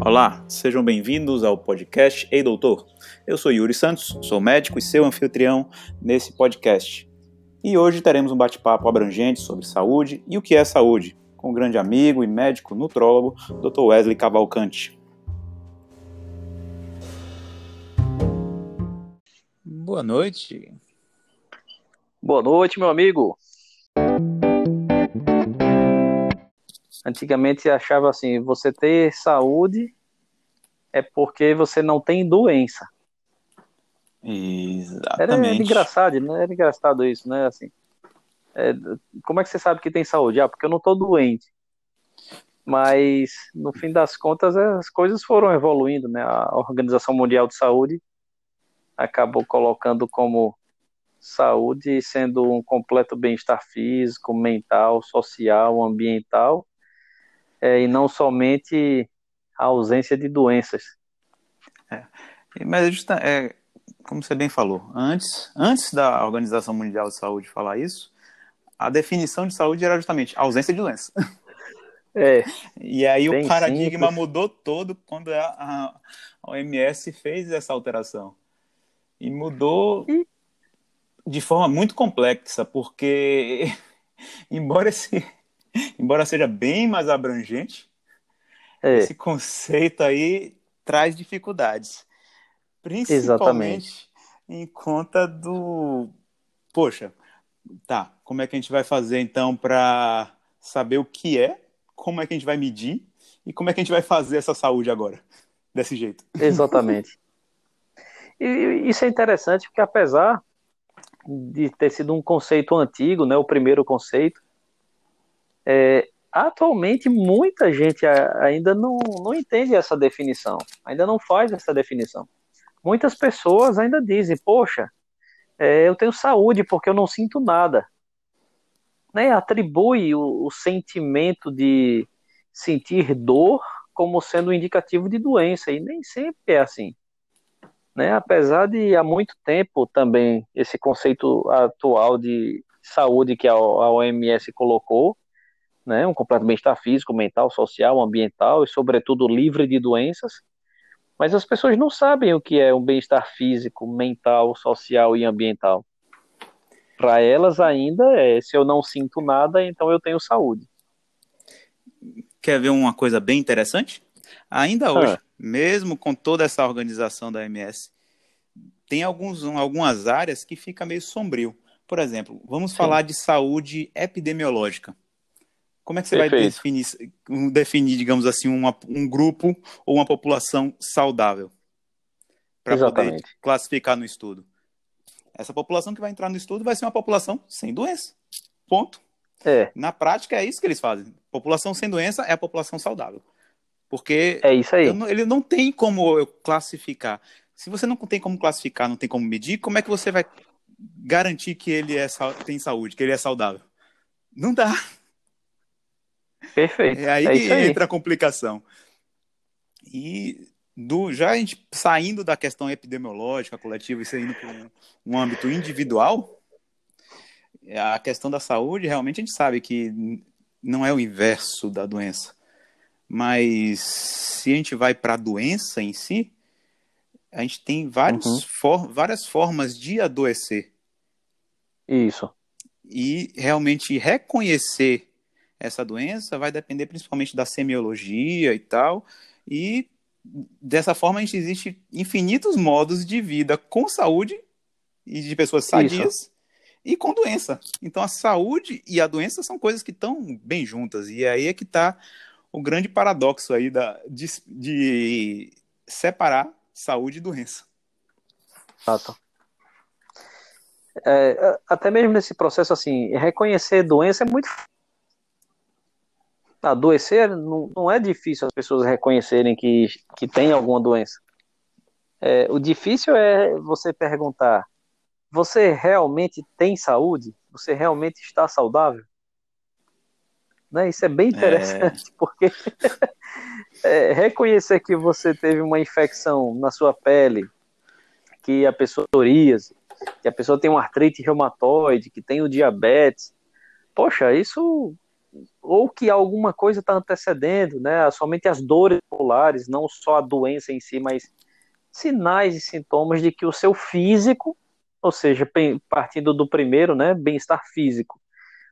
Olá, sejam bem-vindos ao podcast Ei Doutor. Eu sou Yuri Santos, sou médico e seu anfitrião nesse podcast. E hoje teremos um bate-papo abrangente sobre saúde e o que é saúde, com o grande amigo e médico nutrólogo Dr. Wesley Cavalcante. Boa noite. Boa noite, meu amigo. Antigamente achava assim, você ter saúde é porque você não tem doença. Exatamente. Era, era engraçado, né? Era engraçado isso, né? Assim, é, como é que você sabe que tem saúde? Ah, porque eu não estou doente. Mas, no fim das contas, as coisas foram evoluindo, né? A Organização Mundial de Saúde acabou colocando como saúde sendo um completo bem-estar físico, mental, social, ambiental, é, e não somente a ausência de doenças. É. Mas é, justa, é, como você bem falou, antes, antes da Organização Mundial de Saúde falar isso, a definição de saúde era justamente ausência de doença. É, e aí o paradigma simples. mudou todo quando a, a OMS fez essa alteração. E mudou de forma muito complexa, porque embora esse embora seja bem mais abrangente, é, esse conceito aí traz dificuldades. Principalmente Exatamente. em conta do. Poxa, tá, como é que a gente vai fazer então para saber o que é, como é que a gente vai medir e como é que a gente vai fazer essa saúde agora, desse jeito? exatamente. E isso é interessante porque apesar de ter sido um conceito antigo, né, o primeiro conceito, é, atualmente muita gente ainda não, não entende essa definição, ainda não faz essa definição. Muitas pessoas ainda dizem, poxa, é, eu tenho saúde porque eu não sinto nada. Né? Atribui o, o sentimento de sentir dor como sendo um indicativo de doença, e nem sempre é assim. Né? Apesar de há muito tempo também esse conceito atual de saúde que a OMS colocou, né, um completo bem-estar físico, mental, social, ambiental e, sobretudo, livre de doenças. Mas as pessoas não sabem o que é um bem-estar físico, mental, social e ambiental. Para elas ainda é, se eu não sinto nada, então eu tenho saúde. Quer ver uma coisa bem interessante? Ainda hoje, Ah. mesmo com toda essa organização da OMS, tem alguns, algumas áreas que fica meio sombrio. Por exemplo, vamos falar de saúde epidemiológica. Como é que você vai Perfeito. definir, definir, digamos assim, uma- um grupo ou uma população saudável? Para poder classificar no estudo. Essa população que vai entrar no estudo vai ser uma população sem doença. Ponto. É, Na prática, é isso que eles fazem. População sem doença é a população saudável. Porque é isso aí. não- ele não tem como eu classificar. Se você não tem como classificar, não tem como medir, como é que você vai garantir que ele é, tem saúde, que ele é saudável? Não dá. Perfeito. É aí É que aí. entra a complicação. E do, já a gente saindo da questão epidemiológica, coletiva, e saindo para um, um âmbito individual, a questão da saúde, realmente a gente sabe que não é o inverso da doença. Mas se a gente vai para a doença em si, a gente tem vários Uhum. for- várias formas de adoecer. Isso. E realmente reconhecer essa doença vai depender principalmente da semiologia e tal. E dessa forma a gente existe infinitos modos de vida com saúde e de pessoas sadias e com doença. Então a saúde e a doença são coisas que estão bem juntas. E aí é que está o grande paradoxo aí da, de, de separar saúde e doença. Exato. É, até mesmo nesse processo, assim, reconhecer doença é muito. Adoecer não, não é difícil as pessoas reconhecerem que, que tem alguma doença. É, o difícil é você perguntar: você realmente tem saúde? Você realmente está saudável? Né? Isso é bem interessante, porque é, reconhecer que você teve uma infecção na sua pele, que a pessoa tem psoríase, que a pessoa tem uma artrite reumatoide, que tem o diabetes, poxa, isso ou que alguma coisa está antecedendo, né? Somente as dores musculares, não só a doença em si, mas sinais e sintomas de que o seu físico, ou seja, partindo do primeiro, né, bem-estar físico,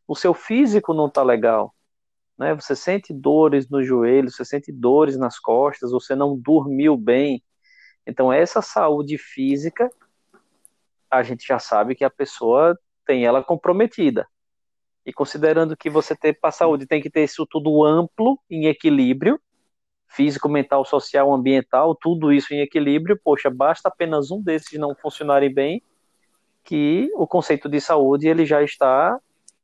o seu físico não está legal, né? Você sente dores no joelho, você sente dores nas costas, você não dormiu bem. Então essa saúde física, a gente já sabe que a pessoa tem ela comprometida. E considerando que você ter para a saúde tem que ter isso tudo amplo, em equilíbrio, físico, mental, social, ambiental, tudo isso em equilíbrio, poxa, basta apenas um desses não funcionarem bem, que o conceito de saúde ele já está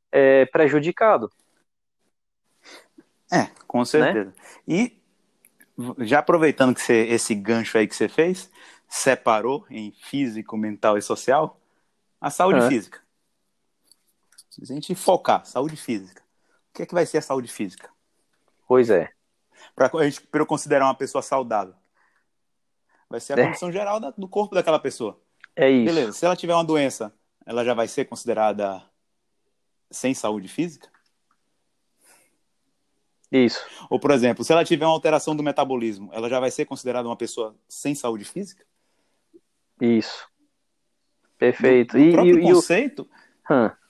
é, prejudicado. É, com certeza. Né? E já aproveitando que você, esse gancho aí que você fez, separou em físico, mental e social, a saúde é. física. Se a gente focar, saúde física, o que é que vai ser a saúde física? Pois é. Para eu considerar uma pessoa saudável. Vai ser a é. condição geral da, do corpo daquela pessoa. É isso. Beleza, se ela tiver uma doença, ela já vai ser considerada sem saúde física? Isso. Ou, por exemplo, se ela tiver uma alteração do metabolismo, ela já vai ser considerada uma pessoa sem saúde física? Isso. Perfeito. No, no e, conceito, e o...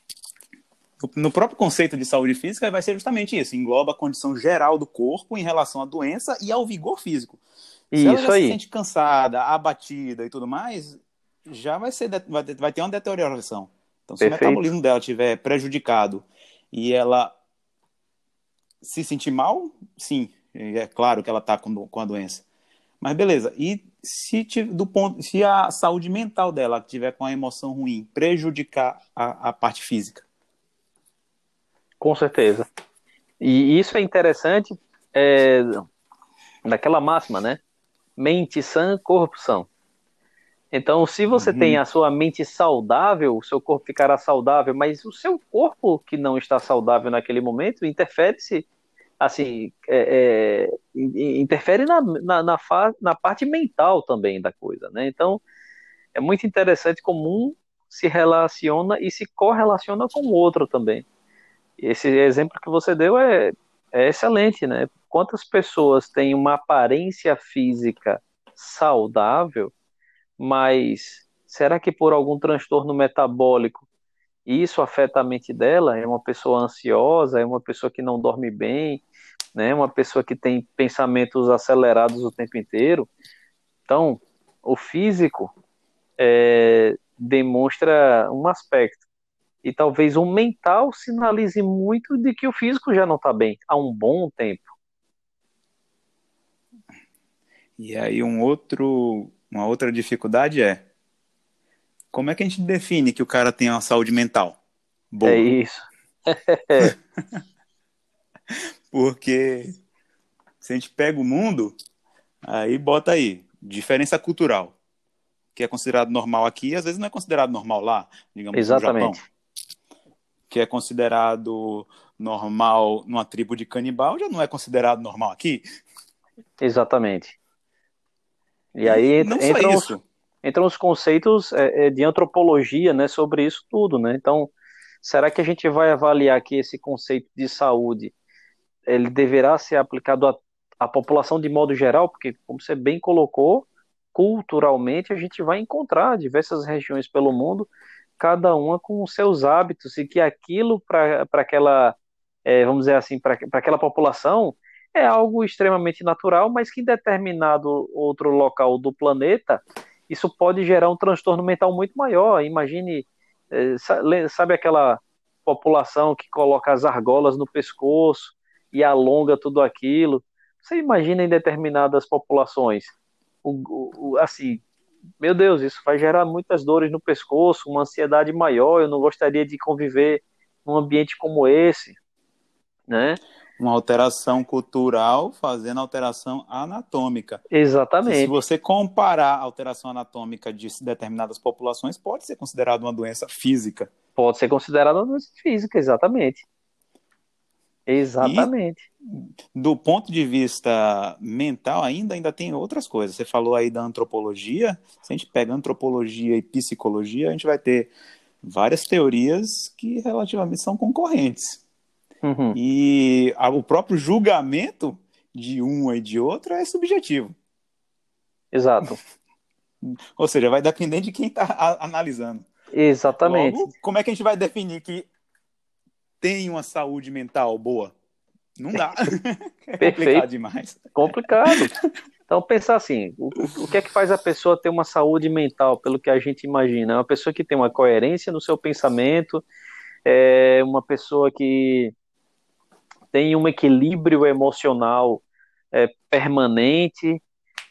no próprio conceito de saúde física vai ser justamente isso, engloba a condição geral do corpo em relação à doença e ao vigor físico. Se isso ela já aí. se sente cansada, abatida e tudo mais, já vai, ser, vai ter uma deterioração. Então, se Perfeito. o metabolismo dela estiver prejudicado e ela se sentir mal, sim, é claro que ela está com, com a doença. Mas beleza, e se, do ponto, se a saúde mental dela tiver com a emoção ruim, prejudicar a, a parte física? Com certeza. E isso é interessante é, daquela máxima, né? Mente sã, corpo são. Então, se você uhum. tem a sua mente saudável, o seu corpo ficará saudável, mas o seu corpo que não está saudável naquele momento interfere-se, assim, é, é, interfere na, na, na, na, parte mental também da coisa, né? Então, é muito interessante como um se relaciona e se correlaciona com o outro também. Esse exemplo que você deu é, é excelente, né? Quantas pessoas têm uma aparência física saudável, mas será que por algum transtorno metabólico isso afeta a mente dela? É uma pessoa ansiosa, é uma pessoa que não dorme bem, né? Uma pessoa que tem pensamentos acelerados o tempo inteiro. Então, o físico é, demonstra um aspecto e talvez o mental sinalize muito de que o físico já não está bem há um bom tempo. E aí um outro uma outra dificuldade é como é que a gente define que o cara tem uma saúde mental boa? É isso. Porque se a gente pega o mundo, aí bota aí, diferença cultural. Que é considerado normal aqui, às vezes não é considerado normal lá, digamos Exatamente. no Japão. Que é considerado normal numa tribo de canibal, já não é considerado normal aqui. Exatamente. E aí não entram, os, entram os conceitos é, é, de antropologia né, sobre isso tudo. Né? Então, será que a gente vai avaliar que esse conceito de saúde ele deverá ser aplicado à, à população de modo geral? Porque, como você bem colocou, culturalmente a gente vai encontrar diversas regiões pelo mundo, cada uma com os seus hábitos, e que aquilo para aquela, é, vamos dizer assim, para aquela população é algo extremamente natural, mas que em determinado outro local do planeta isso pode gerar um transtorno mental muito maior. Imagine, é, sabe aquela população que coloca as argolas no pescoço e alonga tudo aquilo? Você imagina em determinadas populações, o, o, assim, meu Deus, isso vai gerar muitas dores no pescoço, uma ansiedade maior. Eu não gostaria de conviver num ambiente como esse, né? uma alteração cultural fazendo alteração anatômica. Exatamente. se você comparar a alteração anatômica de determinadas populações, pode ser considerado uma doença física. Pode ser considerada uma doença física, exatamente. Exatamente. E, do ponto de vista mental, ainda, ainda tem outras coisas. Você falou aí da antropologia. Se a gente pega antropologia e psicologia, a gente vai ter várias teorias que relativamente são concorrentes. Uhum. E a, o próprio julgamento de um e de outro é subjetivo. Exato. Ou seja, vai depender de quem está analisando. Exatamente. Logo, como é que a gente vai definir que tem uma saúde mental boa? Não dá. é complicado demais. Complicado. Então, pensar assim: o, o que é que faz a pessoa ter uma saúde mental, pelo que a gente imagina? É uma pessoa que tem uma coerência no seu pensamento, é uma pessoa que tem um equilíbrio emocional é, permanente,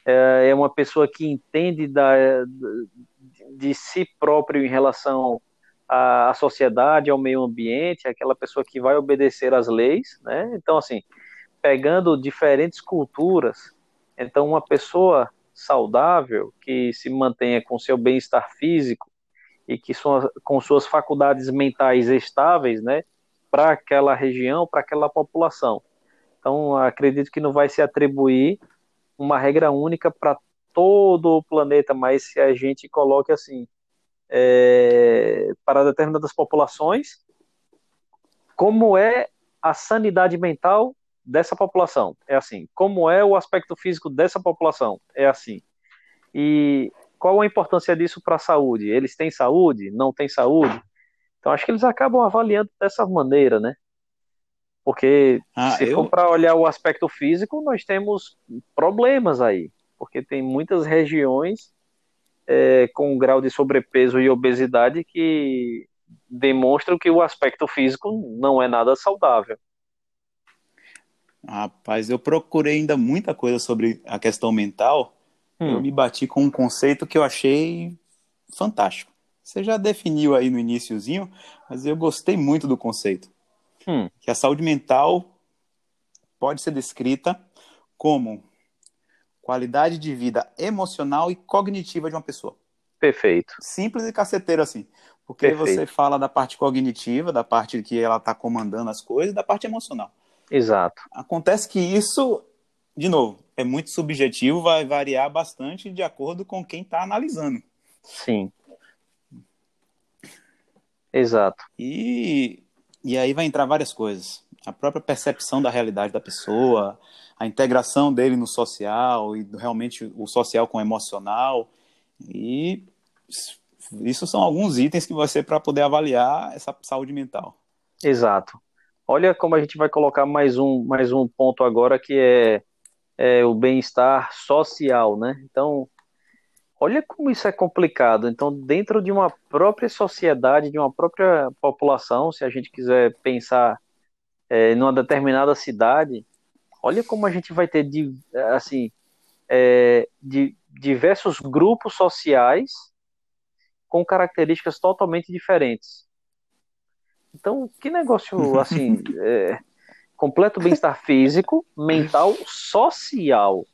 é, é, uma pessoa que entende da, de si próprio em relação à sociedade, ao meio ambiente, aquela pessoa que vai obedecer às leis, né? Então, assim, pegando diferentes culturas, então uma pessoa saudável que se mantenha com seu bem-estar físico e que sua, com suas faculdades mentais estáveis, né, para aquela região, para aquela população. Então, acredito que não vai se atribuir uma regra única para todo o planeta, mas se a gente coloque assim, é, para determinadas populações, como é a sanidade mental dessa população? É assim. Como é o aspecto físico dessa população? É assim. E qual a importância disso para a saúde? Eles têm saúde? Não têm saúde? Então acho que eles acabam avaliando dessa maneira, né? Porque ah, se eu... for para olhar o aspecto físico, nós temos problemas aí, porque tem muitas regiões é, com um grau de sobrepeso e obesidade que demonstram que o aspecto físico não é nada saudável. Rapaz, eu procurei ainda muita coisa sobre a questão mental. Hum. Eu me bati com um conceito que eu achei fantástico. Você já definiu aí no iníciozinho, mas eu gostei muito do conceito hum. que a saúde mental pode ser descrita como qualidade de vida emocional e cognitiva de uma pessoa. Perfeito. Simples e caceteiro assim. Porque Perfeito. você fala da parte cognitiva, da parte que ela está comandando as coisas, da parte emocional. Exato. Acontece que isso, de novo, é muito subjetivo, vai variar bastante de acordo com quem está analisando. Sim. Exato. E e aí vai entrar várias coisas. A própria percepção da realidade da pessoa, a integração dele no social e realmente o social com o emocional. E isso são alguns itens que vai ser para poder avaliar essa saúde mental. Exato. Olha como a gente vai colocar mais um, mais um ponto agora que é, é o bem-estar social, né? Então, Olha como isso é complicado. Então, dentro de uma própria sociedade, de uma própria população, se a gente quiser pensar é, numa determinada cidade, olha como a gente vai ter assim é, de diversos grupos sociais com características totalmente diferentes. Então, que negócio assim, é, completo bem-estar físico, mental, social.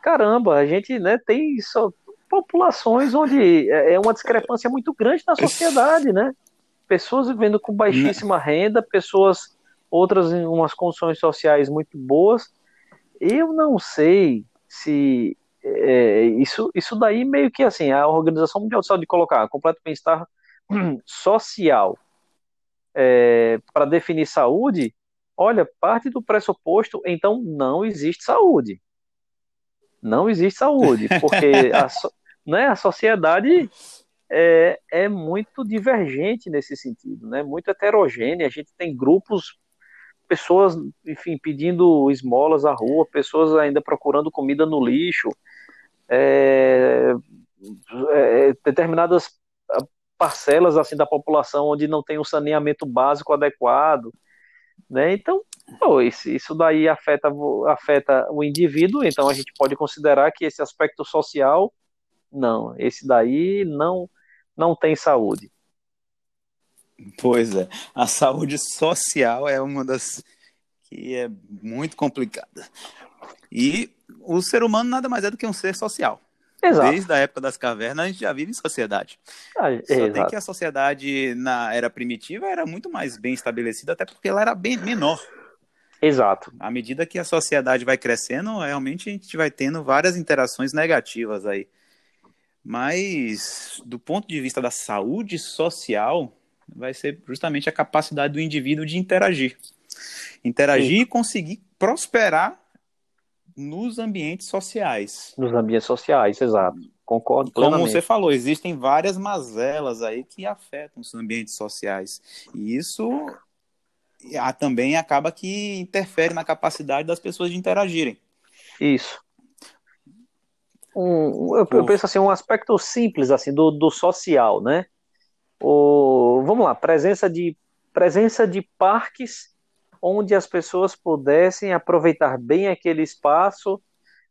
Caramba, a gente né, tem só populações onde é, é uma discrepância muito grande na sociedade, né? Pessoas vivendo com baixíssima renda, pessoas outras em umas condições sociais muito boas. Eu não sei se é, isso, isso daí meio que assim, a Organização Mundial de Saúde colocar completo bem-estar social é, para definir saúde, olha, parte do pressuposto, então não existe saúde. Não existe saúde, porque a, né, a sociedade é, é muito divergente nesse sentido, né, muito heterogênea. A gente tem grupos, pessoas, enfim, pedindo esmolas à rua, pessoas ainda procurando comida no lixo, é, é, determinadas parcelas assim da população onde não tem um saneamento básico adequado, né? Então, pô, isso, isso daí afeta, afeta o indivíduo, então a gente pode considerar que esse aspecto social não, esse daí não não tem saúde. Pois é, a saúde social é uma das que é muito complicada. E o ser humano nada mais é do que um ser social. Exato. Desde a época das cavernas a gente já vive em sociedade. Ah, Só exato. tem que a sociedade na era primitiva era muito mais bem estabelecida, até porque ela era bem menor. Exato. À medida que a sociedade vai crescendo, realmente a gente vai tendo várias interações negativas aí. Mas, do ponto de vista da saúde social, vai ser justamente a capacidade do indivíduo de interagir. Interagir Sim. e conseguir prosperar nos ambientes sociais. Nos ambientes sociais, exato. Concordo plenamente. Como você falou, existem várias mazelas aí que afetam os ambientes sociais. E isso também acaba que interfere na capacidade das pessoas de interagirem. Isso. Um, eu, eu, penso assim, um aspecto simples assim do, do social, né? O, vamos lá, presença de presença de parques onde as pessoas pudessem aproveitar bem aquele espaço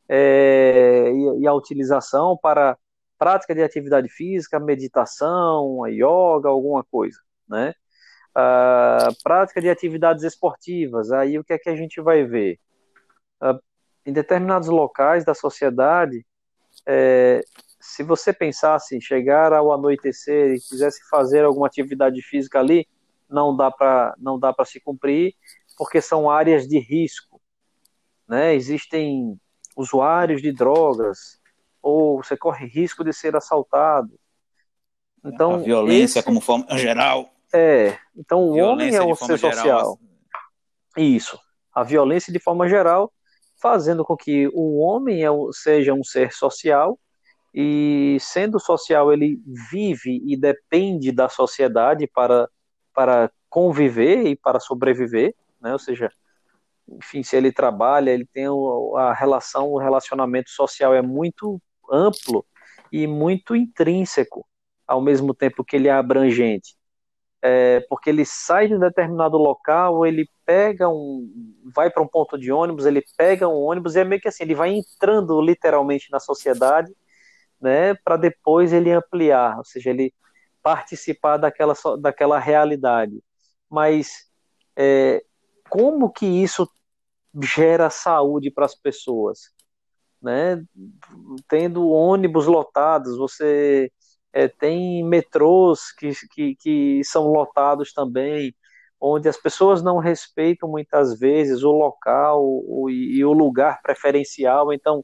é, e, e, a utilização para prática de atividade física, meditação, yoga, alguma coisa, né? Uh, prática de atividades esportivas, aí o que é que a gente vai ver? Uh, em determinados locais da sociedade, é, se você pensasse em chegar ao anoitecer e quisesse fazer alguma atividade física ali, não dá para não dá para se cumprir porque são áreas de risco, né? Existem usuários de drogas ou você corre risco de ser assaltado. Então a violência esse... como forma geral. É, então o homem é um ser social. Geral. Isso, a violência de forma geral, fazendo com que o homem é seja um ser social e sendo social ele vive e depende da sociedade para para conviver e para sobreviver, né? Ou seja, enfim, se ele trabalha, ele tem a relação, o relacionamento social é muito amplo e muito intrínseco, ao mesmo tempo que ele é abrangente. É, porque ele sai de um determinado local, ele pega um, vai para um ponto de ônibus, ele pega um ônibus e é meio que assim, ele vai entrando literalmente na sociedade, né, para depois ele ampliar, ou seja, ele participar daquela, daquela realidade. Mas é, como que isso gera saúde para as pessoas? Né? Tendo ônibus lotados, você é, tem metrôs que, que, que são lotados também, onde as pessoas não respeitam muitas vezes o local o, e, e o lugar preferencial, então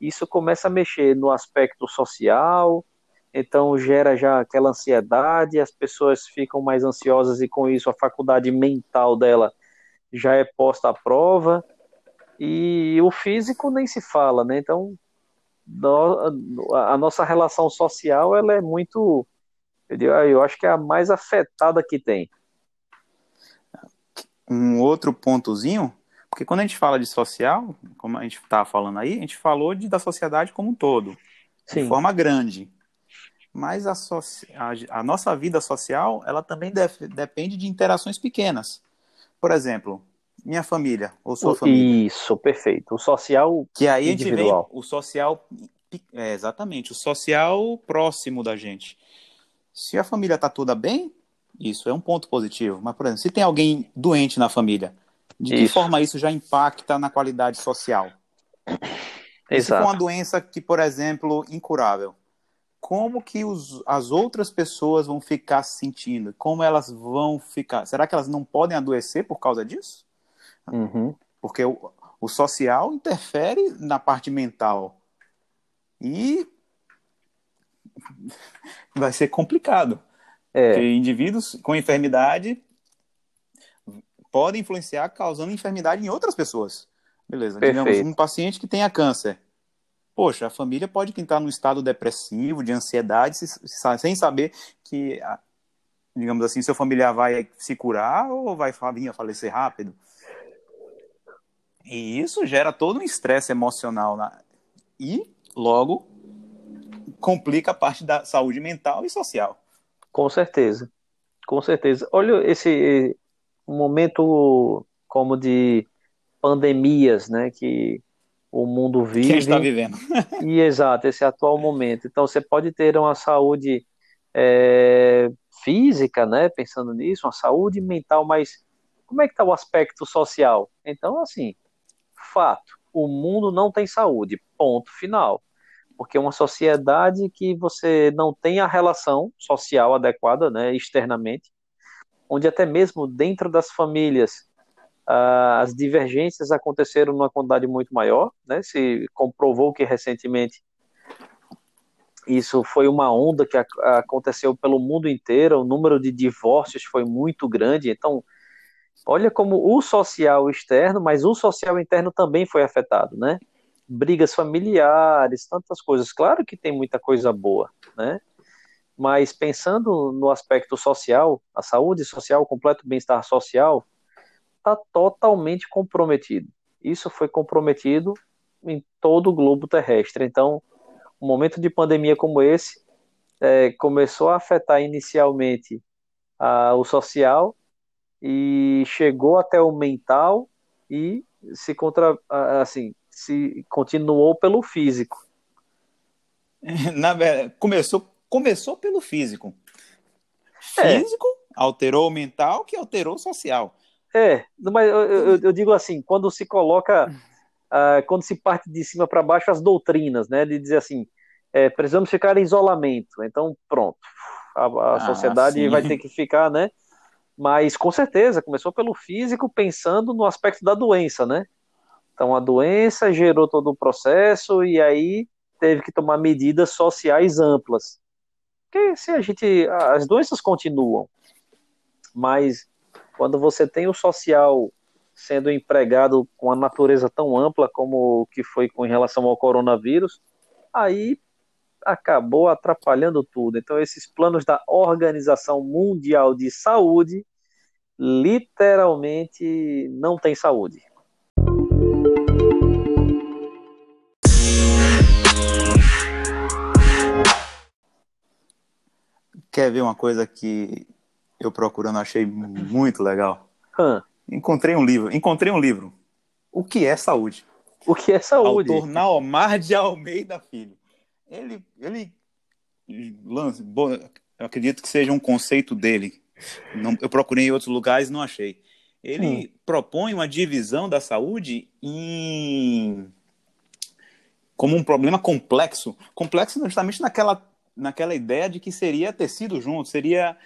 isso começa a mexer no aspecto social, então gera já aquela ansiedade, as pessoas ficam mais ansiosas e com isso a faculdade mental dela já é posta à prova e o físico nem se fala, né? Então a nossa relação social ela é muito, eu acho que é a mais afetada que tem. Um outro pontozinho, porque quando a gente fala de social, como a gente estava falando aí, a gente falou de, da sociedade como um todo, Sim. de forma grande mas a, a, a, nossa vida social ela também def, depende de interações pequenas. Por exemplo, minha família ou sua família. Isso, perfeito. O social que aí individual. a gente vem o social é, exatamente o social próximo da gente. Se a família está toda bem, isso é um ponto positivo. Mas por exemplo, se tem alguém doente na família, de isso. que forma isso já impacta na qualidade social? Exato. For uma doença que, por exemplo, incurável, como que os, as outras pessoas vão ficar se sentindo? Como elas vão ficar? Será que elas não podem adoecer por causa disso? Uhum. Porque o, o social interfere na parte mental. E vai ser complicado. É. Porque indivíduos com enfermidade podem influenciar causando enfermidade em outras pessoas. Beleza. Perfeito. Digamos um paciente que tenha câncer poxa, a família pode entrar num estado depressivo, de ansiedade, sem saber que, digamos assim, seu familiar vai se curar ou vai vir a falecer rápido. E isso gera todo um estresse emocional na... e, logo, complica a parte da saúde mental e social. Com certeza, com certeza. Olha esse momento como de pandemias, né, que o mundo vive. Quem está vivendo. e exato, esse atual momento. Então você pode ter uma saúde é, física, né? Pensando nisso, uma saúde mental, mas como é que está o aspecto social? Então, assim, fato, o mundo não tem saúde, ponto final. Porque uma sociedade que você não tem a relação social adequada, né, externamente, onde até mesmo dentro das famílias Uh, as divergências aconteceram numa quantidade muito maior, né? Se comprovou que recentemente isso foi uma onda que aconteceu pelo mundo inteiro, o número de divórcios foi muito grande, então olha como o social externo, mas o social interno também foi afetado, né? Brigas familiares, tantas coisas. Claro que tem muita coisa boa, né? Mas pensando no aspecto social, a saúde social, o completo bem-estar social, está totalmente comprometido. Isso foi comprometido em todo o globo terrestre. Então, um momento de pandemia como esse é, começou a afetar inicialmente a, o social e chegou até o mental e se contra assim se continuou pelo físico. Na verdade, começou começou pelo físico. É. Físico é. alterou o mental, que alterou o social. É, mas eu, eu, eu digo assim, quando se coloca, uh, quando se parte de cima para baixo as doutrinas, né, de dizer assim, é, precisamos ficar em isolamento, então pronto, a, a ah, sociedade sim. vai ter que ficar, né, mas com certeza começou pelo físico, pensando no aspecto da doença, né, então a doença gerou todo o processo e aí teve que tomar medidas sociais amplas, porque se a gente, as doenças continuam, mas quando você tem o social sendo empregado com a natureza tão ampla como que foi com relação ao coronavírus, aí acabou atrapalhando tudo. Então, esses planos da Organização Mundial de Saúde literalmente não tem saúde. Quer ver uma coisa que eu procurando achei muito legal? Hum. Encontrei um livro. Encontrei um livro. O que é saúde? O que é saúde? Autor Naomar de Almeida Filho. Ele, ele lança, eu acredito que seja um conceito dele. Não, eu procurei em outros lugares e não achei. Ele hum. propõe uma divisão da saúde em como um problema complexo, complexo justamente naquela, naquela ideia de que seria tecido junto, seria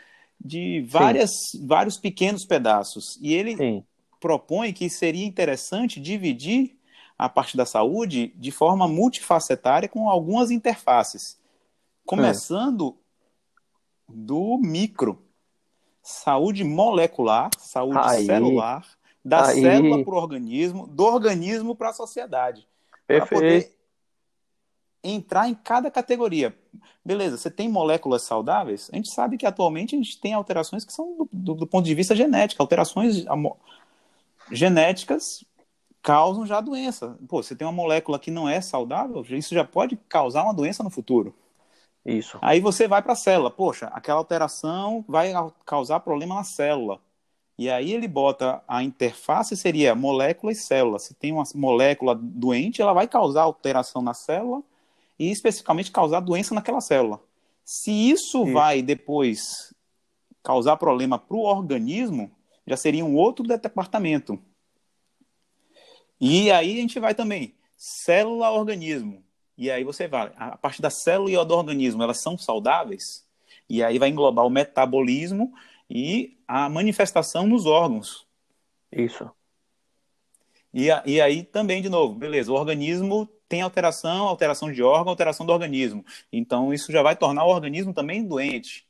de várias, vários pequenos pedaços. E ele Sim. propõe que seria interessante dividir a parte da saúde de forma multifacetária com algumas interfaces. Começando é. do micro. Saúde molecular, saúde Aí. celular, da Aí. célula para o organismo, do organismo para a sociedade. Poder entrar em cada categoria. Beleza, você tem moléculas saudáveis? A gente sabe que atualmente a gente tem alterações que são do, do, do ponto de vista genético. Alterações genéticas causam já doença. Pô, você tem uma molécula que não é saudável, isso já pode causar uma doença no futuro. Isso. Aí você vai para a célula. Poxa, aquela alteração vai causar problema na célula. E aí ele bota a interface seria molécula e célula. Se tem uma molécula doente, ela vai causar alteração na célula e especificamente causar doença naquela célula. Se isso Sim. vai depois causar problema para o organismo, já seria um outro departamento. E aí a gente vai também, célula-organismo. E aí você vai, a parte da célula e do organismo, elas são saudáveis? E aí vai englobar o metabolismo e a manifestação nos órgãos. Isso. E, e aí também, de novo, beleza, o organismo tem alteração, alteração de órgão, alteração do organismo. Então, isso já vai tornar o organismo também doente.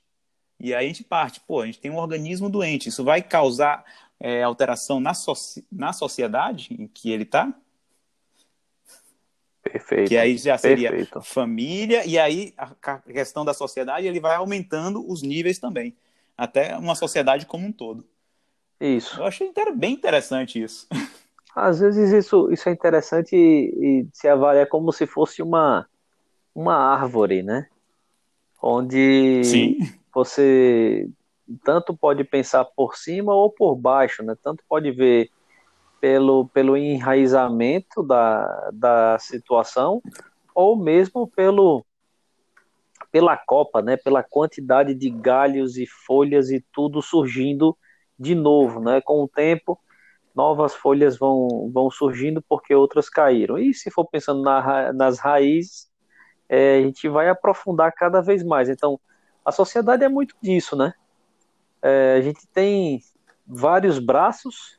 E aí a gente parte, pô, a gente tem um organismo doente, isso vai causar é, alteração na, soci... na sociedade em que ele está? Perfeito. Que aí já seria perfeito. família, e aí a questão da sociedade ele vai aumentando os níveis também, até uma sociedade como um todo. Isso. Eu achei bem interessante isso. Às vezes isso, isso é interessante e, e se avalia como se fosse uma, uma árvore, né? Onde Sim. você tanto pode pensar por cima ou por baixo, né? Tanto pode ver pelo, pelo enraizamento da, da situação ou mesmo pelo pela copa, né? Pela quantidade de galhos e folhas e tudo surgindo de novo, né? Com o tempo novas folhas vão, vão surgindo porque outras caíram. E se for pensando na, nas raízes, é, a gente vai aprofundar cada vez mais. Então, a sociedade é muito disso, né? É, a gente tem vários braços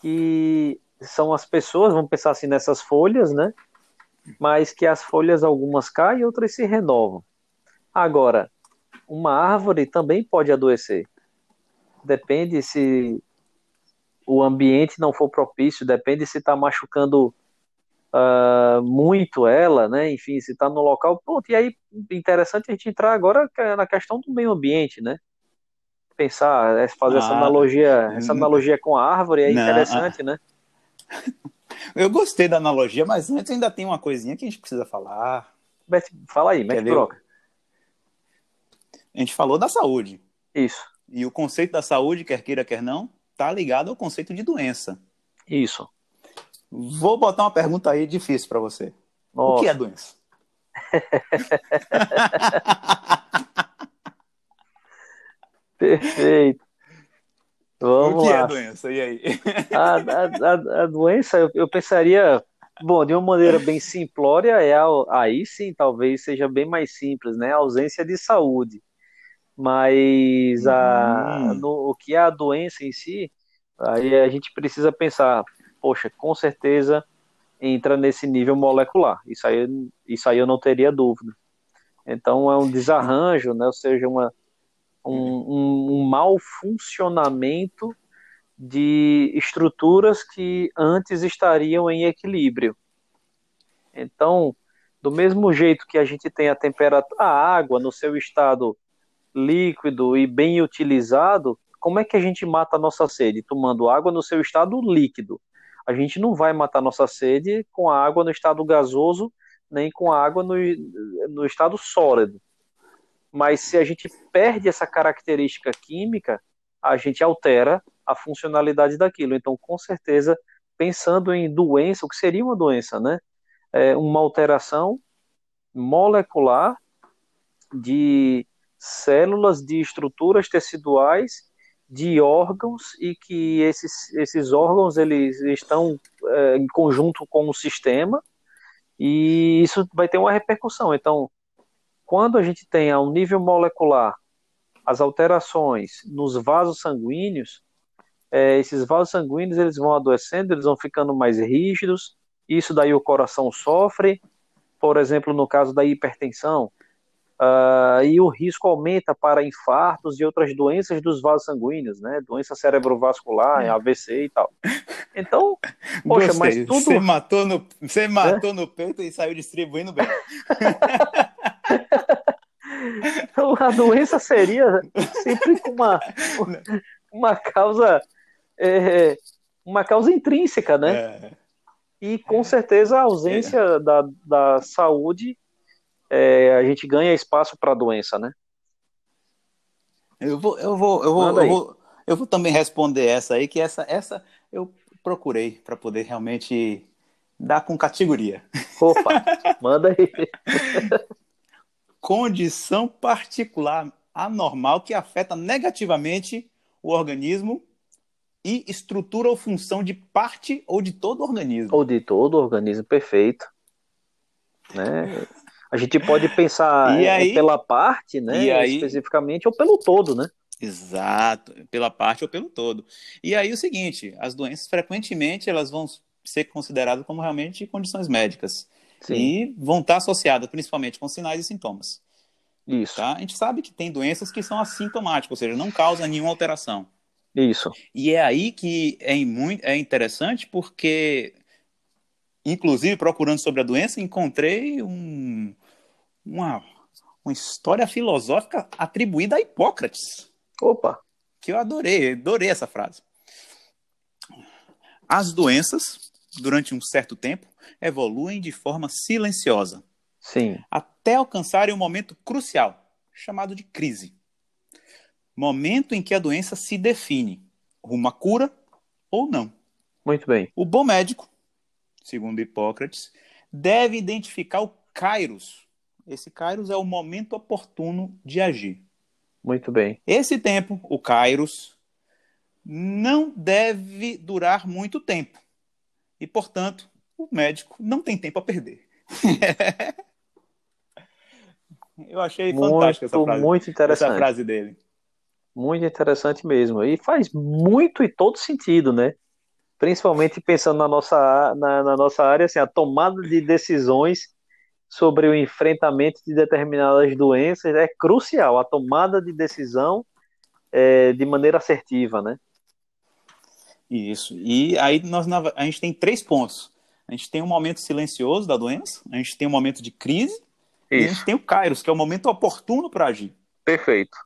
que são as pessoas, vamos pensar assim nessas folhas, né? Mas que as folhas algumas caem outras se renovam. Agora, uma árvore também pode adoecer. Depende se o ambiente não for propício, depende se está machucando uh, muito ela, né? Enfim, se está no local, pronto. E aí, interessante a gente entrar agora na questão do meio ambiente, né? Pensar, é, fazer ah, essa analogia, essa analogia com a árvore é não, interessante, né? Eu gostei da analogia, mas antes ainda tem uma coisinha que a gente precisa falar. Fala aí, mete troca. A gente falou da saúde. Isso. E o conceito da saúde, quer queira, quer não, tá ligado ao conceito de doença. Isso. Vou botar uma pergunta aí difícil para você. Nossa. O que é doença? Perfeito. Vamos o que lá. é a doença? E aí? A, a, a, doença, eu, eu, pensaria, bom, de uma maneira bem simplória, é a, aí sim, talvez seja bem mais simples, né? A ausência de saúde. Mas a, hum. no, o que é a doença em si, aí a gente precisa pensar, poxa, com certeza entra nesse nível molecular. Isso aí, isso aí eu não teria dúvida. Então é um desarranjo, né? ou seja, uma, um, um, um mau funcionamento de estruturas que antes estariam em equilíbrio. Então, do mesmo jeito que a gente tem a temperatura, a água no seu estado líquido e bem utilizado, como é que a gente mata a nossa sede? Tomando água no seu estado líquido. A gente não vai matar nossa sede com a água no estado gasoso, nem com a água no, no estado sólido. Mas se a gente perde essa característica química, a gente altera a funcionalidade daquilo. Então, com certeza, pensando em doença, o que seria uma doença, né? É uma alteração molecular de células, de estruturas teciduais de órgãos e que esses, esses órgãos eles estão é, em conjunto com o sistema e isso vai ter uma repercussão. Então, quando a gente tem a um nível molecular as alterações nos vasos sanguíneos, é, esses vasos sanguíneos eles vão adoecendo, eles vão ficando mais rígidos, isso daí o coração sofre, por exemplo, no caso da hipertensão, Uh, e o risco aumenta para infartos e outras doenças dos vasos sanguíneos, né? Doença cerebrovascular, é. AVC e tal. Então, poxa, Gostei. mas tudo. Você matou no, você matou é? no peito e saiu distribuindo bem. então, a doença seria sempre uma, uma causa. É, uma causa intrínseca, né? É. E com certeza a ausência é. da, da saúde é, a gente ganha espaço para a doença, né? Eu vou, eu vou, eu vou, eu vou, eu vou também responder essa aí, que essa, essa eu procurei para poder realmente dar com categoria. Opa, manda aí. Condição particular anormal que afeta negativamente o organismo e estrutura ou função de parte ou de todo o organismo. Ou de todo o organismo, perfeito. Né? A gente pode pensar é, aí, pela parte, né? Aí, especificamente, ou pelo todo, né? Exato, pela parte ou pelo todo. E aí o seguinte, as doenças frequentemente elas vão ser consideradas como realmente condições médicas. Sim. E vão estar associadas principalmente com sinais e sintomas. Isso. Tá? A gente sabe que tem doenças que são assintomáticas, ou seja, não causam nenhuma alteração. Isso. E é aí que é, muito, é interessante porque Inclusive, procurando sobre a doença, encontrei um, uma, uma história filosófica atribuída a Hipócrates. Opa! Que eu adorei, adorei essa frase. As doenças, durante um certo tempo, evoluem de forma silenciosa. Sim. Até alcançarem um momento crucial, chamado de crise. Momento em que a doença se define, rumo à cura ou não. Muito bem. O bom médico segundo Hipócrates, deve identificar o kairos. Esse kairos é o momento oportuno de agir. Muito bem. Esse tempo, o kairos, não deve durar muito tempo. E, portanto, o médico não tem tempo a perder. Eu achei muito, fantástica essa frase, muito interessante. essa frase dele. Muito interessante mesmo. E faz muito e todo sentido, né? Principalmente pensando na nossa, na, na, nossa área, assim, a tomada de decisões sobre o enfrentamento de determinadas doenças é crucial, a tomada de decisão é, de maneira assertiva, né? Isso. E aí nós, a gente tem três pontos. A gente tem um momento silencioso da doença, a gente tem um momento de crise, Isso. e a gente tem o Kairos, que é o momento oportuno para agir. Perfeito.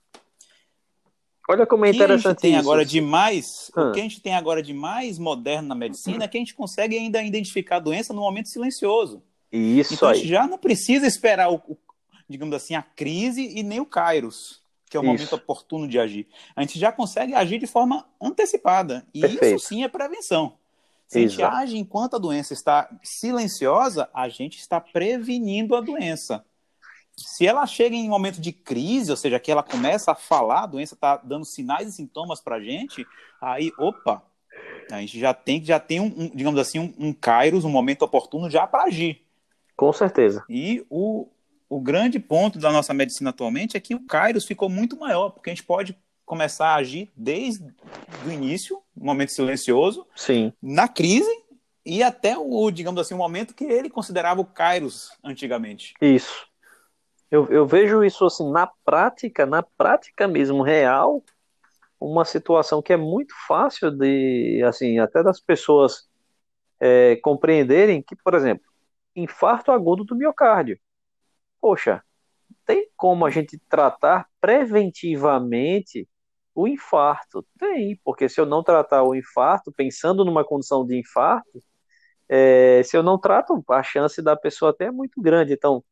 Olha como é interessante o que a gente tem isso. agora de mais, hum. o que a gente tem agora de mais moderno na medicina é que a gente consegue ainda identificar a doença no momento silencioso. Isso então aí. a gente já não precisa esperar o, o digamos assim, a crise e nem o Kairos, que é o isso. momento oportuno de agir. A gente já consegue agir de forma antecipada. E Perfeito. isso sim é prevenção. Se Exato. a gente age enquanto a doença está silenciosa, a gente está prevenindo a doença. Se ela chega em um momento de crise, ou seja, que ela começa a falar, a doença está dando sinais e sintomas para a gente, aí, opa, a gente já tem, já tem um, um digamos assim, um, um kairos, um momento oportuno já para agir. Com certeza. E o, o grande ponto da nossa medicina atualmente é que o kairos ficou muito maior, porque a gente pode começar a agir desde o início, um momento silencioso, Sim. na crise e até o, digamos assim, o momento que ele considerava o kairos antigamente. Isso. Eu, eu vejo isso assim na prática, na prática mesmo real, uma situação que é muito fácil de, assim, até das pessoas é, compreenderem que, por exemplo, infarto agudo do miocárdio. Poxa, tem como a gente tratar preventivamente o infarto? Tem, porque se eu não tratar o infarto, pensando numa condição de infarto, é, se eu não trato, a chance da pessoa até é muito grande. Então,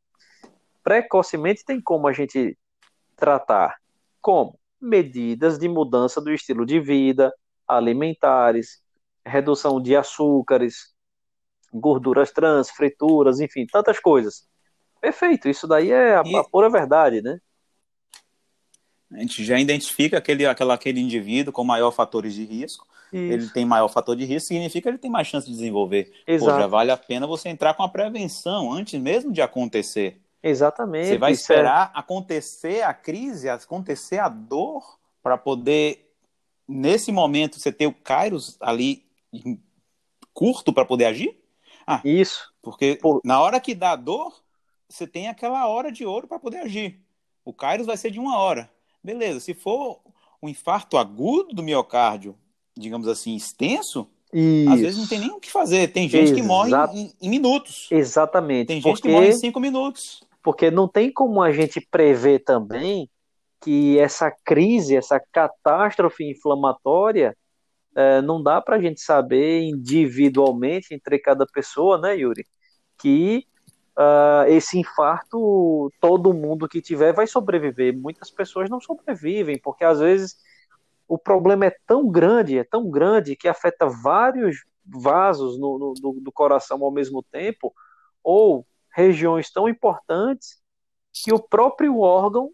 precocemente tem como a gente tratar. Como? Medidas de mudança do estilo de vida, alimentares, redução de açúcares, gorduras trans, frituras, enfim, tantas coisas. Perfeito, isso daí é a, e... a pura verdade, né? A gente já identifica aquele, aquela, aquele indivíduo com maior fatores de risco. Isso. Ele tem maior fator de risco, significa que ele tem mais chance de desenvolver. Exato. Pô, já vale a pena você entrar com a prevenção antes mesmo de acontecer. Exatamente. Você vai é esperar é... acontecer a crise, acontecer a dor, para poder, nesse momento, você ter o Kairos ali curto para poder agir? Ah, Isso. Porque Por... na hora que dá dor, você tem aquela hora de ouro para poder agir. O Kairos vai ser de uma hora. Beleza, se for um infarto agudo do miocárdio, digamos assim, extenso, isso. Às vezes não tem nem o que fazer. Tem gente que morre em, em, minutos. Exatamente. Tem gente porque... que morre em cinco minutos. Porque não tem como a gente prever também que essa crise, essa catástrofe inflamatória, é, não dá para a gente saber individualmente entre cada pessoa, né, Yuri, que uh, esse infarto todo mundo que tiver vai sobreviver. Muitas pessoas não sobrevivem porque às vezes o problema é tão grande, é tão grande que afeta vários vasos no, no do, do coração ao mesmo tempo, ou regiões tão importantes que o próprio órgão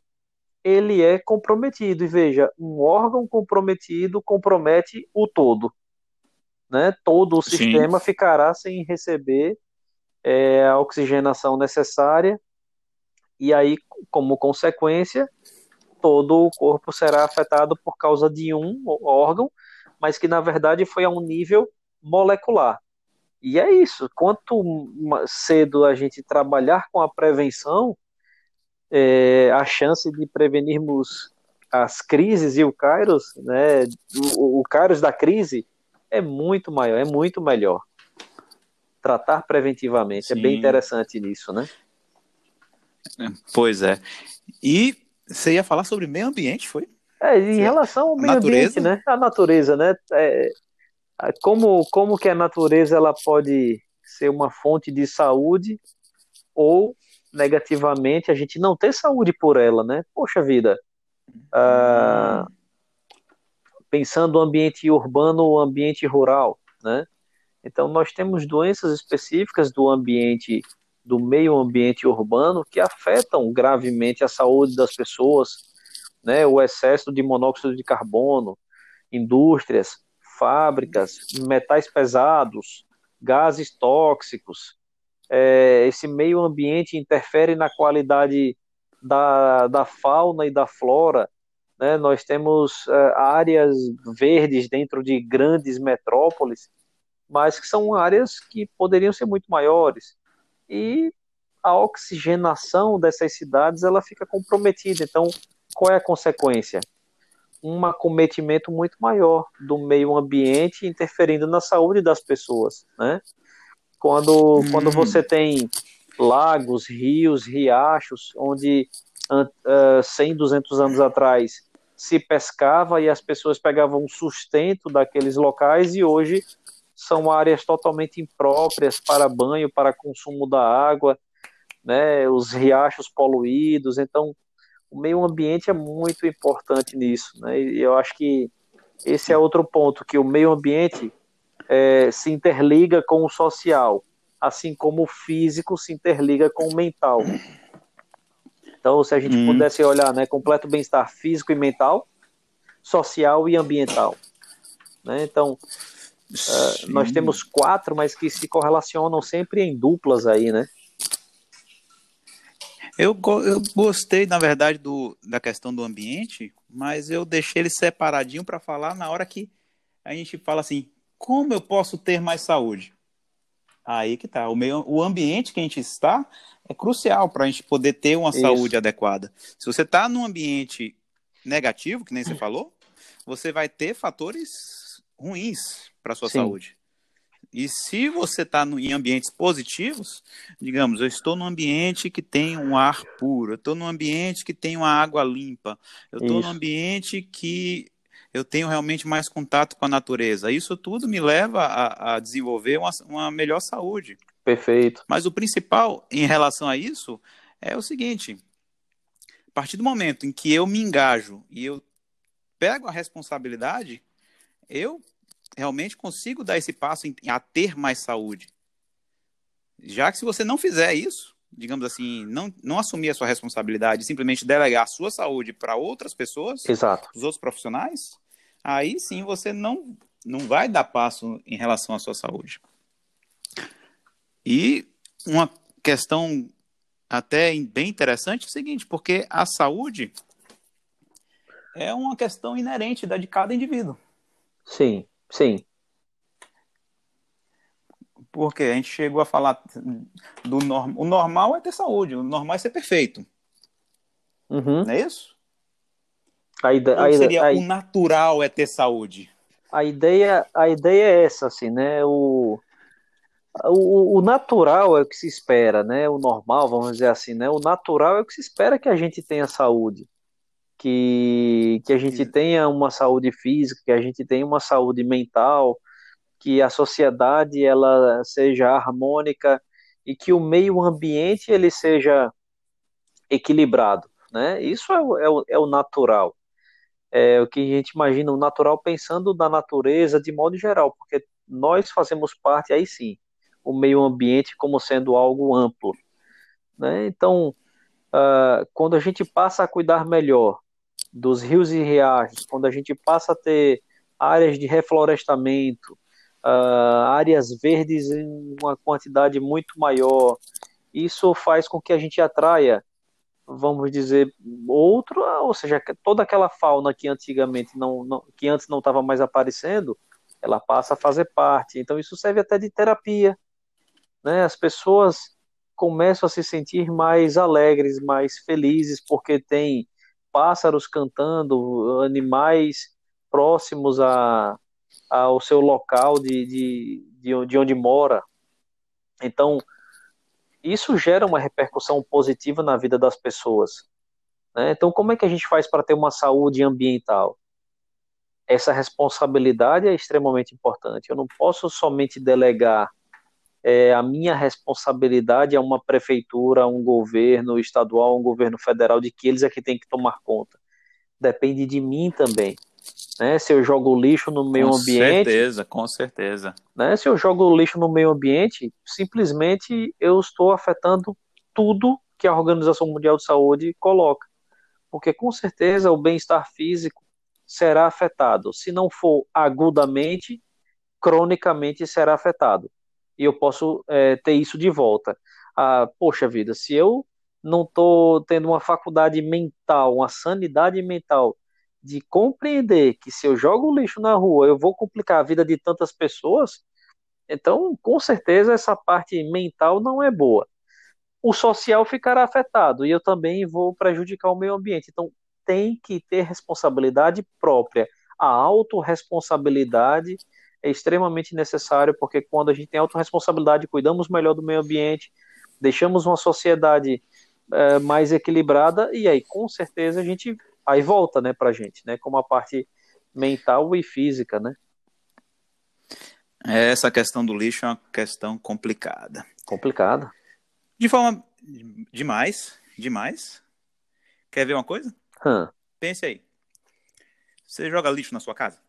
ele é comprometido. E veja, um órgão comprometido compromete o todo. Né? Todo o Sim. sistema ficará sem receber é, a oxigenação necessária, e aí, como consequência, todo o corpo será afetado por causa de um órgão, mas que na verdade foi a um nível molecular. E é isso. Quanto cedo a gente trabalhar com a prevenção, é, a chance de prevenirmos as crises e o Kairos, né, o, o Kairos da crise, é muito maior, é muito melhor. Tratar preventivamente Sim. é bem interessante nisso, né? Pois é. E você ia falar sobre meio ambiente, foi? É, em relação ao meio ambiente, né? A natureza, né? É, como, como que a natureza ela pode ser uma fonte de saúde ou negativamente a gente não ter saúde por ela, né? Poxa vida, ah, pensando no ambiente urbano ou ambiente rural, né? Então nós temos doenças específicas do ambiente do meio ambiente urbano que afetam gravemente a saúde das pessoas, né? O excesso de monóxido de carbono, indústrias, fábricas, metais pesados, gases tóxicos. É, esse meio ambiente interfere na qualidade da, da fauna e da flora. Né? Nós temos é, áreas verdes dentro de grandes metrópoles, mas que são áreas que poderiam ser muito maiores. E a oxigenação dessas cidades ela fica comprometida. Então, qual é a consequência? Um acometimento muito maior do meio ambiente interferindo na saúde das pessoas, né? Quando, hum. quando você tem lagos, rios, riachos, onde uh, 100, 200 anos atrás se pescava e as pessoas pegavam o sustento daqueles locais e hoje são áreas totalmente impróprias para banho, para consumo da água, né, os riachos poluídos, então o meio ambiente é muito importante nisso, né, e eu acho que esse é outro ponto, que o meio ambiente é, se interliga com o social, assim como o físico se interliga com o mental. Então, se a gente hum. pudesse olhar, né, completo bem-estar físico e mental, social e ambiental. Né? Então, uh, nós temos quatro, mas que se correlacionam sempre em duplas aí, né? Eu, eu gostei, na verdade, do, da questão do ambiente, mas eu deixei ele separadinho para falar na hora que a gente fala assim, como eu posso ter mais saúde? Aí que tá. O, meio, o ambiente que a gente está é crucial para a gente poder ter uma Isso. saúde adequada. Se você está num ambiente negativo, que nem você falou, você vai ter fatores ruins para a sua Sim. saúde. E se você está em ambientes positivos, digamos, eu estou num ambiente que tem um ar puro, eu estou num ambiente que tem uma água limpa, eu estou num ambiente que eu tenho realmente mais contato com a natureza. Isso tudo me leva a, a desenvolver uma, uma melhor saúde. Perfeito. Mas o principal em relação a isso é o seguinte: a partir do momento em que eu me engajo e eu pego a responsabilidade, eu realmente consigo dar esse passo em, a ter mais saúde. Já que se você não fizer isso, digamos assim, não, não assumir a sua responsabilidade, simplesmente delegar a sua saúde para outras pessoas, Exato. os outros profissionais, aí sim você não, não vai dar passo em relação à sua saúde. E uma questão até bem interessante é o seguinte, porque a saúde é uma questão inerente da de cada indivíduo. Sim, sim. Porque a gente chegou a falar do normal. O normal é ter saúde, o normal é ser perfeito. Uhum. Não é isso? A ideia, a seria a, o natural é ter saúde? A ideia, a ideia é essa, assim, né? O, o, o, natural é o que se espera, né? O normal, vamos dizer assim, né? O natural é o que se espera que a gente tenha saúde, que, que a gente tenha uma saúde física, que a gente tenha uma saúde mental, que a sociedade ela seja harmônica e que o meio ambiente ele seja equilibrado, né? Isso é, é, o, é o natural é, o que a gente imagina o natural pensando na natureza de modo geral, porque nós fazemos parte, aí sim, o meio ambiente como sendo algo amplo. Né? Então, uh, quando a gente passa a cuidar melhor dos rios e riachos, quando a gente passa a ter áreas de reflorestamento, uh, áreas verdes em uma quantidade muito maior, isso faz com que a gente atraia vamos dizer, outro, ou seja, toda aquela fauna que antigamente não, não que antes não estava mais aparecendo, ela passa a fazer parte. Então isso serve até de terapia, né? As pessoas começam a se sentir mais alegres, mais felizes porque tem pássaros cantando, animais próximos a, ao seu local de, de, de, de onde mora. Então, isso gera uma repercussão positiva na vida das pessoas. Né? Então, como é que a gente faz para ter uma saúde ambiental? Essa responsabilidade é extremamente importante. Eu não posso somente delegar é, a minha responsabilidade a uma prefeitura, um governo estadual, um governo federal, de que eles é que têm que tomar conta. Depende de mim também. Né? Se eu jogo lixo no meio com ambiente. Com certeza, com certeza. Né? Se eu jogo lixo no meio ambiente, simplesmente eu estou afetando tudo que a Organização Mundial de Saúde coloca. Porque com certeza o bem-estar físico será afetado. Se não for agudamente, cronicamente será afetado. E eu posso é, ter isso de volta. Ah, poxa vida, se eu não estou tendo uma faculdade mental, uma sanidade mental de compreender que se eu jogo lixo na rua, eu vou complicar a vida de tantas pessoas, então, com certeza, essa parte mental não é boa. O social ficará afetado e eu também vou prejudicar o meio ambiente. Então, tem que ter responsabilidade própria. A autorresponsabilidade é extremamente necessário, porque quando a gente tem autorresponsabilidade, cuidamos melhor do meio ambiente, deixamos uma sociedade é, mais equilibrada, e aí com certeza a gente aí volta né, para a gente, né, como a parte mental e física, né? Essa questão do lixo é uma questão complicada. Complicada. De forma demais, demais. Quer ver uma coisa? Hum. Pense aí. Você joga lixo na sua casa?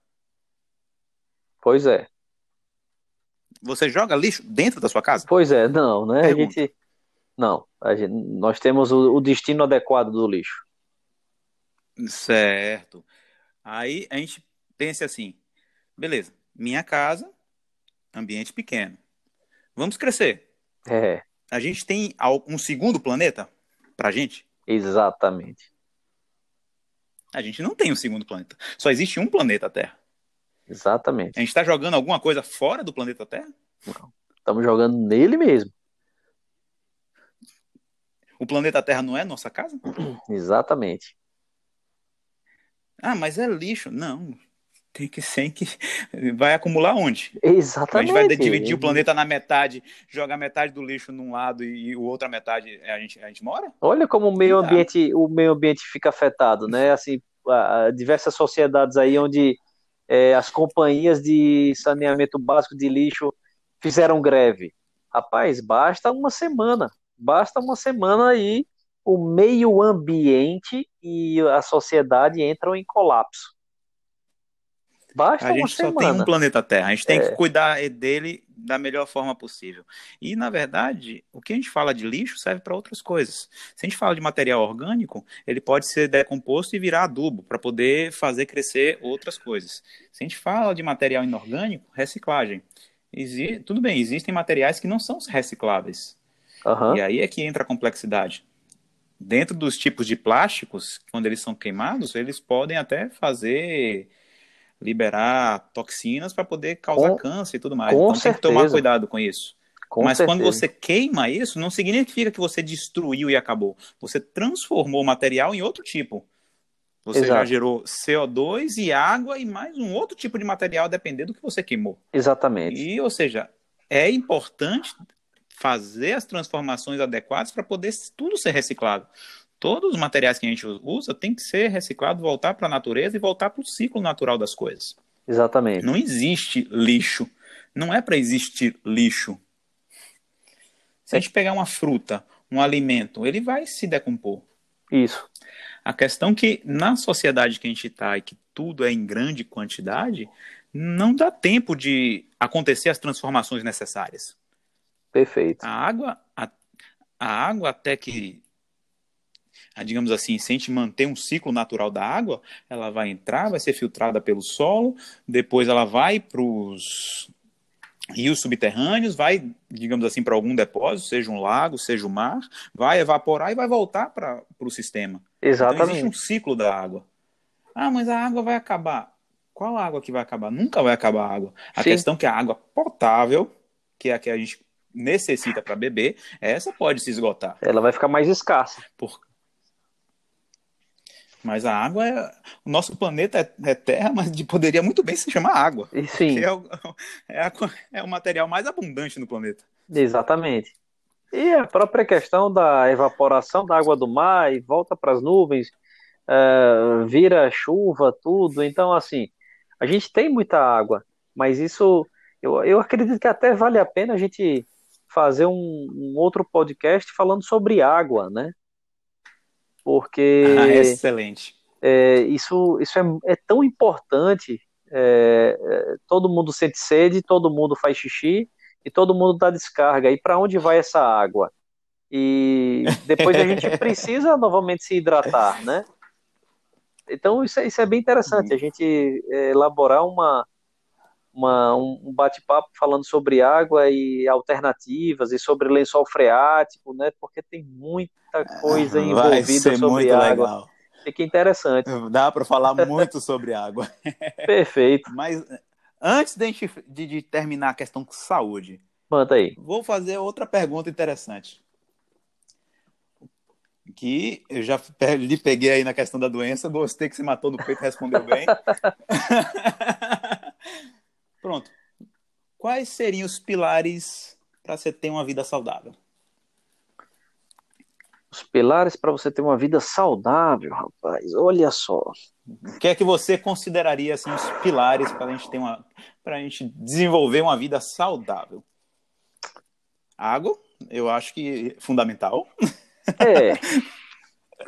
Pois é. Você joga lixo dentro da sua casa? Pois é, não, né? Pergunta. A gente. Não, a gente... nós temos o, o destino adequado do lixo. Certo. Aí a gente pensa assim: beleza, minha casa, ambiente pequeno. Vamos crescer. É. A gente tem um segundo planeta pra gente? Exatamente. A gente não tem um segundo planeta. Só existe um planeta Terra. Exatamente. A gente está jogando alguma coisa fora do planeta Terra? Não. Estamos jogando nele mesmo. O planeta Terra não é nossa casa? Exatamente. Ah, mas é lixo. Não. Tem que ser que. Vai acumular onde? Exatamente. A gente vai dividir o planeta na metade, jogar metade do lixo num lado e, o outra metade a gente, a gente mora? Olha como o meio ambiente, o meio ambiente fica afetado, né? Assim, diversas sociedades aí onde é, as companhias de saneamento básico de lixo fizeram greve. Rapaz, basta uma semana. Basta uma semana aí o meio ambiente e a sociedade entram em colapso. Basta a gente só tem um planeta Terra, a gente tem é. que cuidar dele da melhor forma possível. E, na verdade, o que a gente fala de lixo serve para outras coisas. Se a gente fala de material orgânico, ele pode ser decomposto e virar adubo para poder fazer crescer outras coisas. Se a gente fala de material inorgânico, reciclagem. Exi tudo bem, existem materiais que não são recicláveis. Uhum. E aí é que entra a complexidade dentro dos tipos de plásticos, quando eles são queimados, eles podem até fazer liberar toxinas para poder causar com, câncer e tudo mais. Então certeza. tem que tomar cuidado com isso. Com Mas certeza. quando você queima isso, não significa que você destruiu e acabou. Você transformou o material em outro tipo. Você Exato. já gerou CO2 e água e mais um outro tipo de material, dependendo do que você queimou. Exatamente. E, ou seja, é importante fazer as transformações adequadas para poder tudo ser reciclado. Todos os materiais que a gente usa tem que ser reciclado, voltar para a natureza e voltar para o ciclo natural das coisas. Exatamente. Não existe lixo. Não é para existir lixo. Se a gente pegar uma fruta, um alimento, ele vai se decompor. Isso. A questão é que na sociedade que a gente está e que tudo é em grande quantidade, não dá tempo de acontecer as transformações necessárias. Perfeito. A água, a, a água até que, digamos assim, se a gente manter um ciclo natural da água, ela vai entrar, vai ser filtrada pelo solo, depois ela vai para os rios subterrâneos, vai, digamos assim, para algum depósito, seja um lago, seja um mar, vai evaporar e vai voltar para o sistema. Exatamente. Então, existe um ciclo da água. Ah, mas a água vai acabar. Qual água que vai acabar? Nunca vai acabar a água. A Sim. questão é que a água potável, que é a que a gente necessita para beber, essa pode se esgotar. Ela vai ficar mais escassa. Por... Mas a água é. O nosso planeta é, é terra, mas poderia muito bem se chamar água. Sim. É o, é, a, é o material mais abundante no planeta. Exatamente. E a própria questão da evaporação da água do mar e volta para as nuvens, uh, vira chuva, tudo. Então, assim, a gente tem muita água, mas isso eu, eu acredito que até vale a pena a gente fazer um, um outro podcast falando sobre água, né? Porque. Ah, excelente. É, isso isso é, é tão importante. É, é, todo mundo sente sede, todo mundo faz xixi e todo mundo dá descarga. E para onde vai essa água? E depois a gente precisa novamente se hidratar, né? Então isso, é, isso é bem interessante, a gente é, elaborar uma, uma, um bate-papo falando sobre água e alternativas e sobre lençol freático, né? Porque tem muita coisa envolvida sobre água. Legal. Fica interessante. Dá para falar muito sobre água. Perfeito. Mas antes de, de, de terminar a questão com saúde, manda aí. Vou fazer outra pergunta interessante. que eu já lhe peguei aí na questão da doença, gostei que você matou no peito e respondeu bem. Pronto. Quais seriam os pilares para você ter uma vida saudável? Os pilares para você ter uma vida saudável, rapaz. Olha só. O que é que você consideraria assim os pilares para a gente ter uma, para a gente desenvolver uma vida saudável? Água, eu acho que é fundamental. É.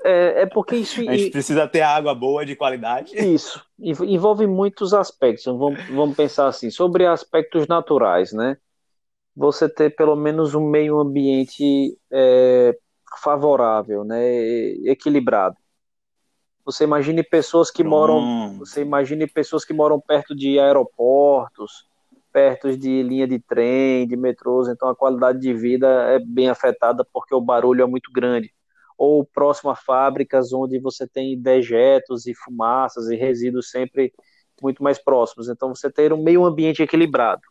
É, é porque isso. A gente precisa ter água boa de qualidade. Isso. Envolve muitos aspectos. Vamos, vamos pensar assim, sobre aspectos naturais, né? Você ter pelo menos um meio ambiente é, favorável, né? Equilibrado. Você imagine pessoas que Pronto. moram. Você imagine pessoas que moram perto de aeroportos, perto de linha de trem, de metrôs, então a qualidade de vida é bem afetada porque o barulho é muito grande ou próximo a fábricas onde você tem dejetos e fumaças e resíduos sempre muito mais próximos. Então você ter um meio ambiente equilibrado.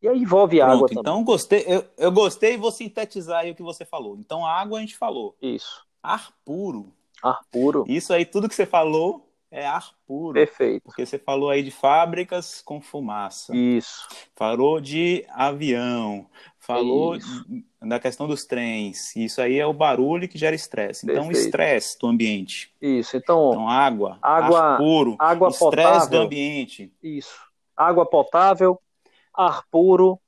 E aí envolve Pronto, água também. Então gostei, eu, eu gostei e vou sintetizar aí o que você falou. Então a água a gente falou. Isso. Ar puro. Ar puro. Isso aí, tudo que você falou é ar puro. Perfeito. Porque você falou aí de fábricas com fumaça. Isso. Falou de avião. Falou Isso. da questão dos trens. Isso aí é o barulho que gera estresse. Então, estresse do ambiente. Isso. Então, então água, água ar puro, água estresse do ambiente. Isso. Água potável, ar puro,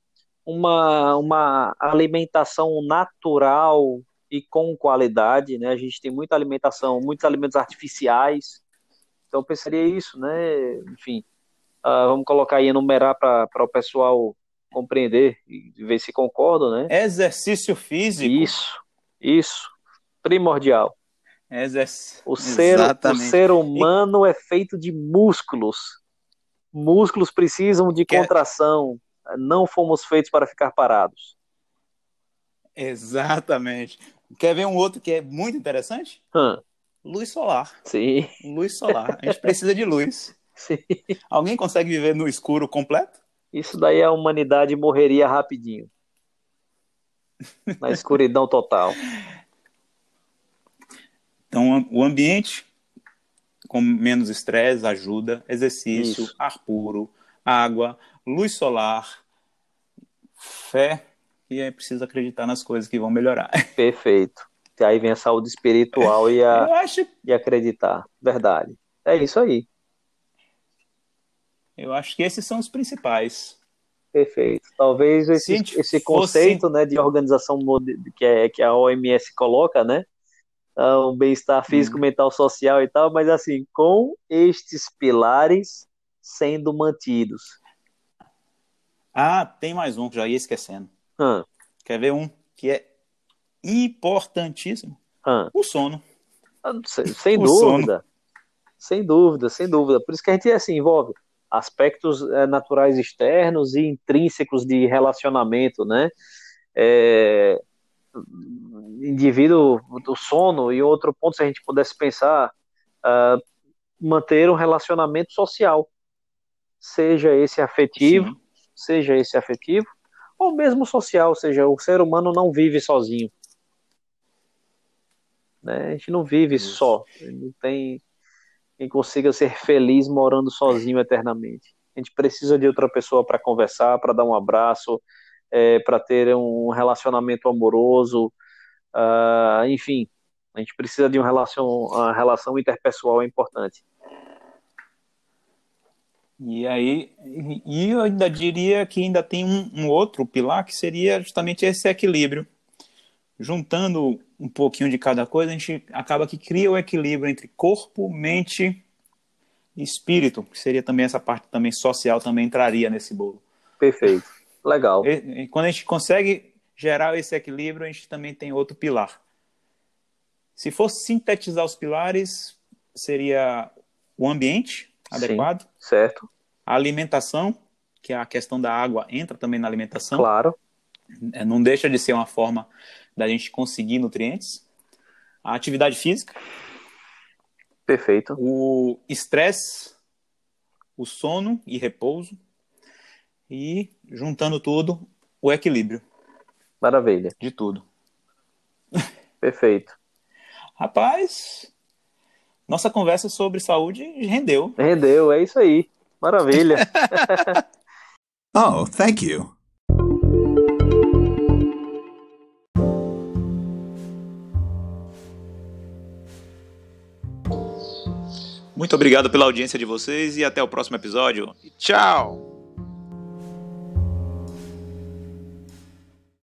uma, uma alimentação natural e com qualidade, né? A gente tem muita alimentação, muitos alimentos artificiais. Então, eu pensaria isso, né? Enfim, uh, vamos colocar aí, enumerar para o pessoal compreender e ver se concordam, né? Exercício físico. Isso, isso, primordial. Exerc... O ser, o ser humano e... é feito de músculos. Músculos precisam de contração. Não fomos feitos para ficar parados. Exatamente. Quer ver um outro que é muito interessante? Hum. Luz solar. Sim. Luz solar. A gente precisa de luz. Sim. Alguém consegue viver no escuro completo? Isso daí a humanidade morreria rapidinho. Na escuridão total. Então, o ambiente com menos estresse ajuda, exercício, Isso. ar puro, água, luz solar, fé, e é preciso acreditar nas coisas que vão melhorar. Perfeito. E aí vem a saúde espiritual e, a, acho... e acreditar. Verdade. É isso aí. Eu acho que esses são os principais. Perfeito. Talvez esse, esse conceito fosse... né, de organização que, é, que a OMS coloca, né? Ah, um bem-estar físico, hum. mental, social e tal, mas assim, com estes pilares sendo mantidos. Ah, tem mais um que já ia esquecendo. Hum. Quer ver um que é importantíssimo? Hum. O sono. Ah, sem, sem dúvida. Sono. Sem dúvida, sem dúvida. Por isso que a gente assim, envolve aspectos é, naturais externos e intrínsecos de relacionamento, né? É, indivíduo do sono e outro ponto se a gente pudesse pensar uh, manter um relacionamento social seja esse afetivo Sim. seja esse afetivo ou mesmo social ou seja o ser humano não vive sozinho né? a gente não vive Isso. só não tem quem consiga ser feliz morando sozinho eternamente. A gente precisa de outra pessoa para conversar, para dar um abraço, é, para ter um relacionamento amoroso, uh, enfim, a gente precisa de um relação, uma relação interpessoal é importante. E aí, e eu ainda diria que ainda tem um, um outro pilar que seria justamente esse equilíbrio. Juntando um pouquinho de cada coisa, a gente acaba que cria o equilíbrio entre corpo, mente e espírito, que seria também essa parte também social, também entraria nesse bolo. Perfeito. Legal. E, e quando a gente consegue gerar esse equilíbrio, a gente também tem outro pilar. Se fosse sintetizar os pilares, seria o ambiente adequado. Sim, certo. A alimentação, que é a questão da água entra também na alimentação. Claro. É, não deixa de ser uma forma da gente conseguir nutrientes. A atividade física. Perfeito. O estresse, o sono e repouso. E, juntando tudo, o equilíbrio. Maravilha. De tudo. Perfeito. Rapaz, nossa conversa sobre saúde rendeu. Rendeu, é isso aí. Maravilha. oh, thank you. Muito obrigado pela audiência de vocês e até o próximo episódio. Tchau!